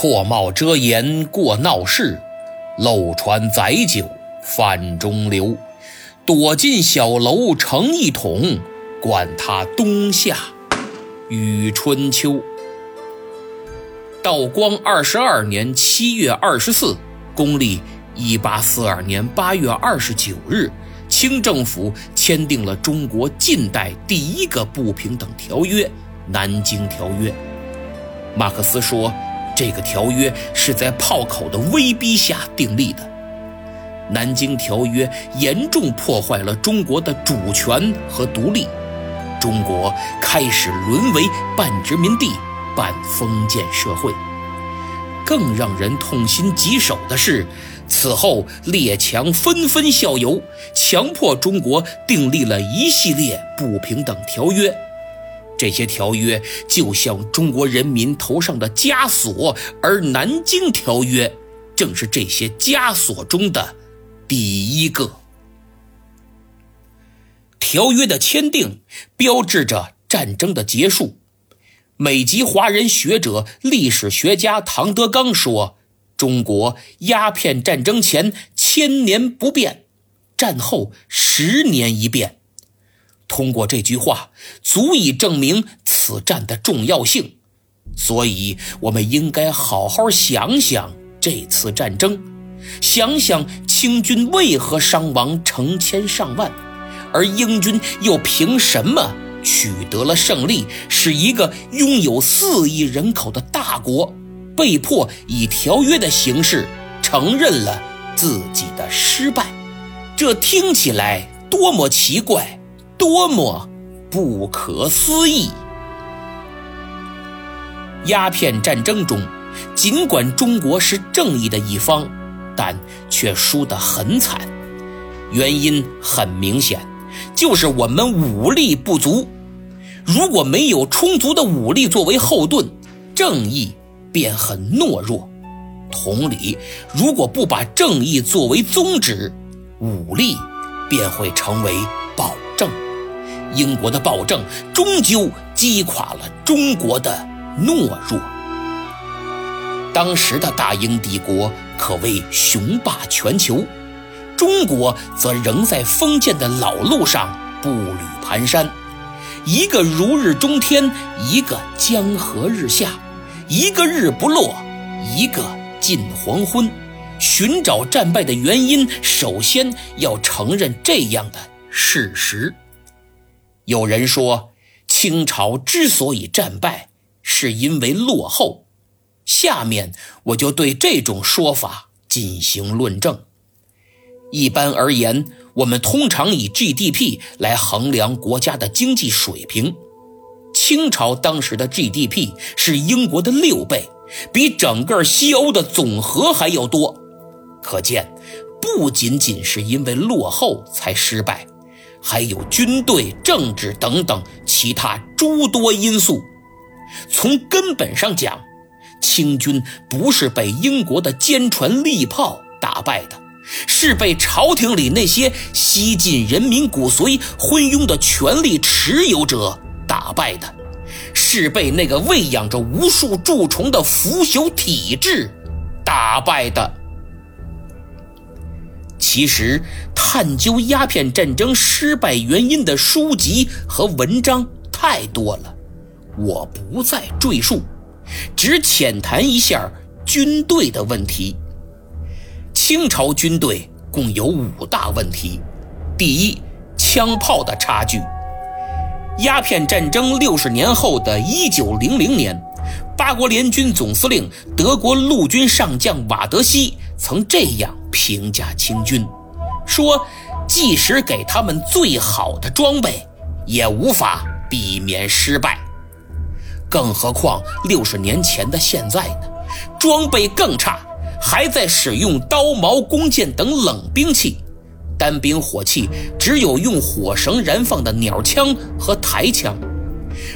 破帽遮颜过闹市，漏船载酒泛中流。躲进小楼成一统，管他冬夏与春秋。道光二十二年七月二十四，公历一八四二年八月二十九日，清政府签订了中国近代第一个不平等条约《南京条约》。马克思说，这个条约是在炮口的威逼下订立的。南京条约严重破坏了中国的主权和独立，中国开始沦为半殖民地半封建社会。更让人痛心疾首的是，此后列强纷纷效尤，强迫中国订立了一系列不平等条约。这些条约就像中国人民头上的枷锁，而南京条约正是这些枷锁中的。第一个条约的签订，标志着战争的结束。美籍华人学者、历史学家唐德刚说：“中国鸦片战争前千年不变，战后十年一变。”通过这句话，足以证明此战的重要性。所以，我们应该好好想想这次战争。想想清军为何伤亡成千上万，而英军又凭什么取得了胜利？使一个拥有四亿人口的大国被迫以条约的形式承认了自己的失败，这听起来多么奇怪，多么不可思议！鸦片战争中，尽管中国是正义的一方。但却输得很惨，原因很明显，就是我们武力不足。如果没有充足的武力作为后盾，正义便很懦弱。同理，如果不把正义作为宗旨，武力便会成为暴。英国的暴政终究击垮了中国的懦弱。当时的大英帝国可谓雄霸全球，中国则仍在封建的老路上步履蹒跚，一个如日中天，一个江河日下，一个日不落，一个近黄昏。寻找战败的原因，首先要承认这样的事实。有人说，清朝之所以战败，是因为落后。下面我就对这种说法进行论证。一般而言，我们通常以 GDP 来衡量国家的经济水平。清朝当时的 GDP 是英国的六倍，比整个西欧的总和还要多。可见，不仅仅是因为落后才失败，还有军队、政治等等其他诸多因素。从根本上讲，清军不是被英国的坚船利炮打败的，是被朝廷里那些吸尽人民骨髓、昏庸的权力持有者打败的，是被那个喂养着无数蛀虫的腐朽体制打败的。其实，探究鸦片战争失败原因的书籍和文章太多了，我不再赘述。只浅谈一下军队的问题。清朝军队共有五大问题：第一，枪炮的差距。鸦片战争六十年后的一九零零年，八国联军总司令、德国陆军上将瓦德西曾这样评价清军，说：“即使给他们最好的装备，也无法避免失败。”更何况六十年前的现在呢？装备更差，还在使用刀矛弓箭等冷兵器，单兵火器只有用火绳燃放的鸟枪和台枪。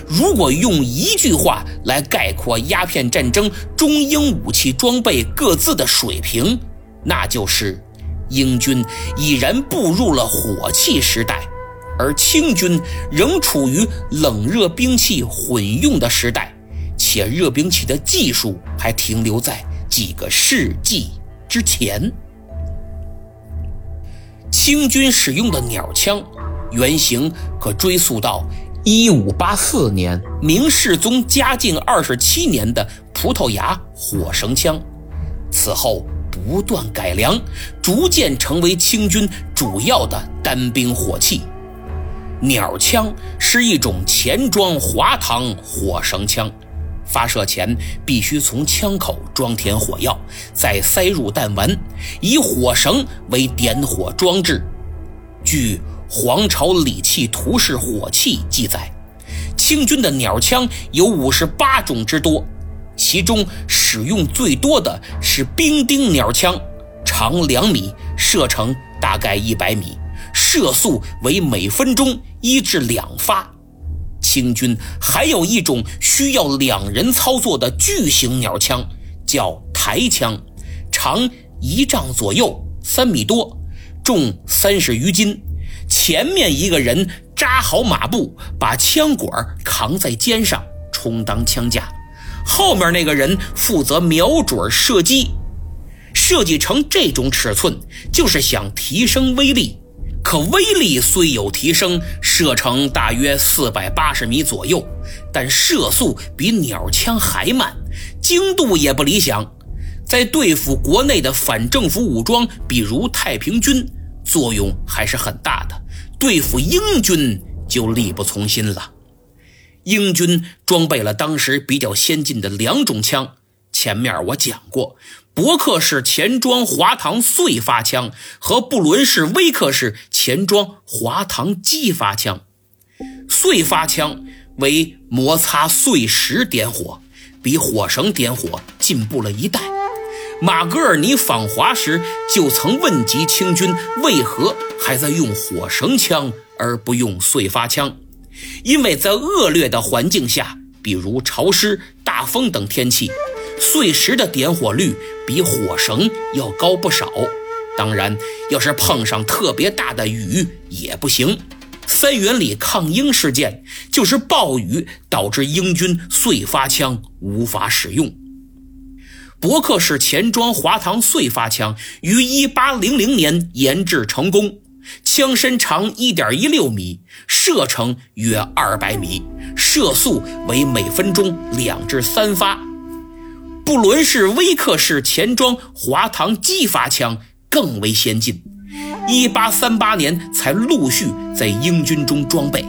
如果用一句话来概括鸦片战争中英武器装备各自的水平，那就是英军已然步入了火器时代。而清军仍处于冷热兵器混用的时代，且热兵器的技术还停留在几个世纪之前。清军使用的鸟枪，原型可追溯到一五八四年明世宗嘉靖二十七年的葡萄牙火绳枪，此后不断改良，逐渐成为清军主要的单兵火器。鸟枪是一种前装滑膛火绳枪，发射前必须从枪口装填火药，再塞入弹丸，以火绳为点火装置。据《皇朝礼器图示火器》记载，清军的鸟枪有五十八种之多，其中使用最多的是兵丁鸟枪，长两米，射程大概一百米。射速为每分钟一至两发。清军还有一种需要两人操作的巨型鸟枪，叫抬枪，长一丈左右，三米多，重三十余斤。前面一个人扎好马步，把枪管扛在肩上，充当枪架；后面那个人负责瞄准射击。设计成这种尺寸，就是想提升威力。可威力虽有提升，射程大约四百八十米左右，但射速比鸟枪还慢，精度也不理想。在对付国内的反政府武装，比如太平军，作用还是很大的；对付英军就力不从心了。英军装备了当时比较先进的两种枪，前面我讲过。伯克式前装滑膛碎发枪和布伦式威克式前装滑膛击发枪，碎发枪为摩擦碎石点火，比火绳点火进步了一代。马格尔尼访华时就曾问及清军为何还在用火绳枪而不用碎发枪，因为在恶劣的环境下，比如潮湿、大风等天气。碎石的点火率比火绳要高不少，当然，要是碰上特别大的雨也不行。三元里抗英事件就是暴雨导致英军碎发枪无法使用。伯克式前装滑膛碎发枪于1800年研制成功，枪身长1.16米，射程约200米，射速为每分钟两至三发。布伦式威克式前装滑膛机发枪更为先进，1838年才陆续在英军中装备。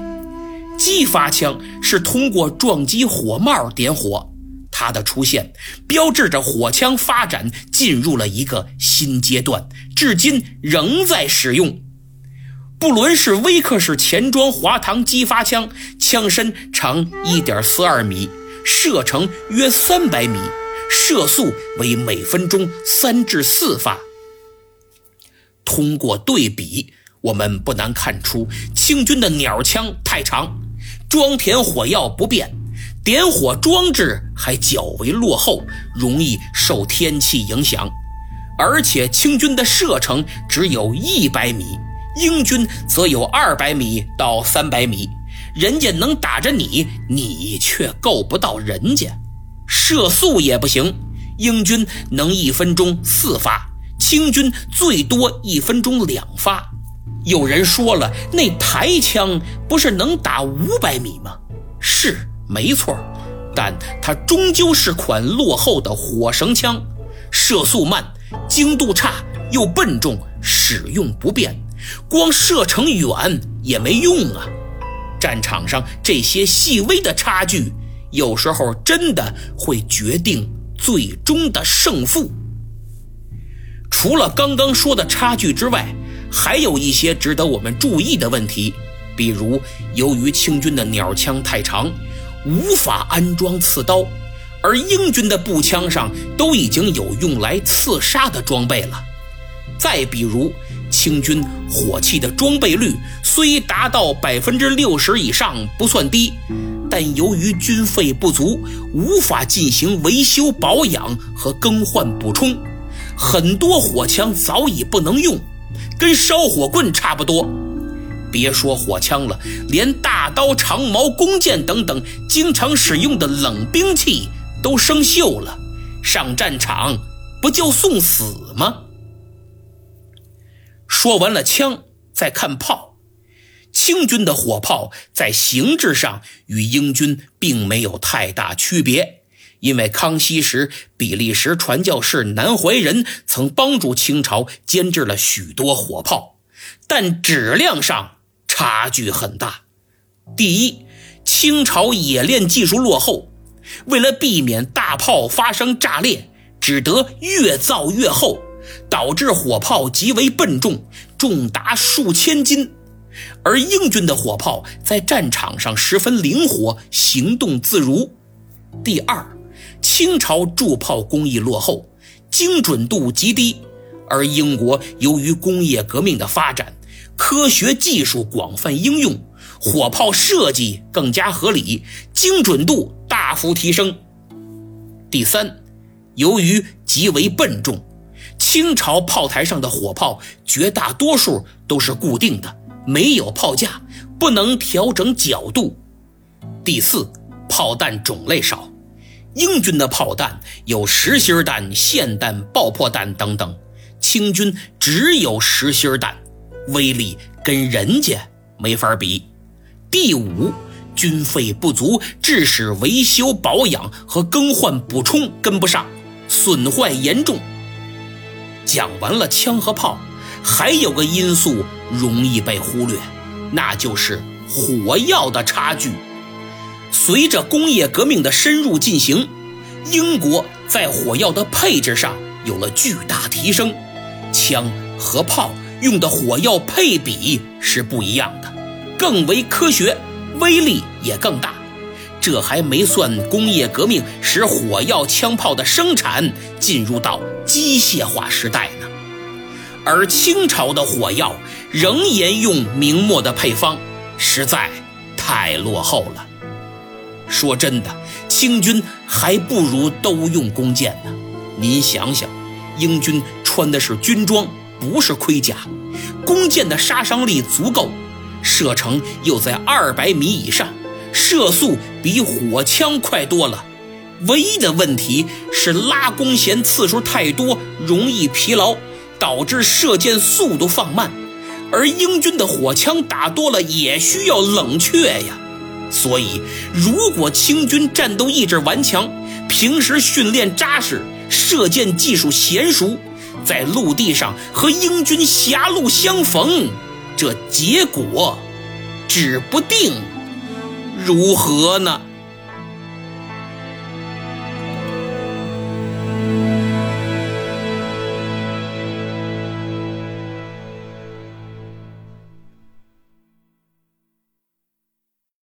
击发枪是通过撞击火帽点火，它的出现标志着火枪发展进入了一个新阶段，至今仍在使用。布伦式威克式前装滑膛击发枪枪身长1.42米，射程约300米。射速为每分钟三至四发。通过对比，我们不难看出，清军的鸟枪太长，装填火药不便，点火装置还较为落后，容易受天气影响。而且清军的射程只有一百米，英军则有二百米到三百米，人家能打着你，你却够不到人家。射速也不行，英军能一分钟四发，清军最多一分钟两发。有人说了，那抬枪不是能打五百米吗？是没错，但它终究是款落后的火绳枪，射速慢，精度差，又笨重，使用不便，光射程远也没用啊。战场上这些细微的差距。有时候真的会决定最终的胜负。除了刚刚说的差距之外，还有一些值得我们注意的问题，比如由于清军的鸟枪太长，无法安装刺刀，而英军的步枪上都已经有用来刺杀的装备了。再比如，清军火器的装备率虽达到百分之六十以上，不算低。但由于军费不足，无法进行维修保养和更换补充，很多火枪早已不能用，跟烧火棍差不多。别说火枪了，连大刀、长矛、弓箭等等经常使用的冷兵器都生锈了，上战场不就送死吗？说完了枪，再看炮。清军的火炮在形制上与英军并没有太大区别，因为康熙时比利时传教士南怀仁曾帮助清朝监制了许多火炮，但质量上差距很大。第一，清朝冶炼技术落后，为了避免大炮发生炸裂，只得越造越厚，导致火炮极为笨重，重达数千斤。而英军的火炮在战场上十分灵活，行动自如。第二，清朝铸炮工艺落后，精准度极低，而英国由于工业革命的发展，科学技术广泛应用，火炮设计更加合理，精准度大幅提升。第三，由于极为笨重，清朝炮台上的火炮绝大多数都是固定的。没有炮架，不能调整角度。第四，炮弹种类少，英军的炮弹有实心弹、霰弹、爆破弹等等，清军只有实心弹，威力跟人家没法比。第五，军费不足，致使维修保养和更换补充跟不上，损坏严重。讲完了枪和炮。还有个因素容易被忽略，那就是火药的差距。随着工业革命的深入进行，英国在火药的配置上有了巨大提升，枪和炮用的火药配比是不一样的，更为科学，威力也更大。这还没算工业革命使火药枪炮的生产进入到机械化时代呢。而清朝的火药仍沿用明末的配方，实在太落后了。说真的，清军还不如都用弓箭呢。您想想，英军穿的是军装，不是盔甲，弓箭的杀伤力足够，射程又在二百米以上，射速比火枪快多了。唯一的问题是拉弓弦次数太多，容易疲劳。导致射箭速度放慢，而英军的火枪打多了也需要冷却呀。所以，如果清军战斗意志顽强，平时训练扎实，射箭技术娴熟，在陆地上和英军狭路相逢，这结果指不定如何呢？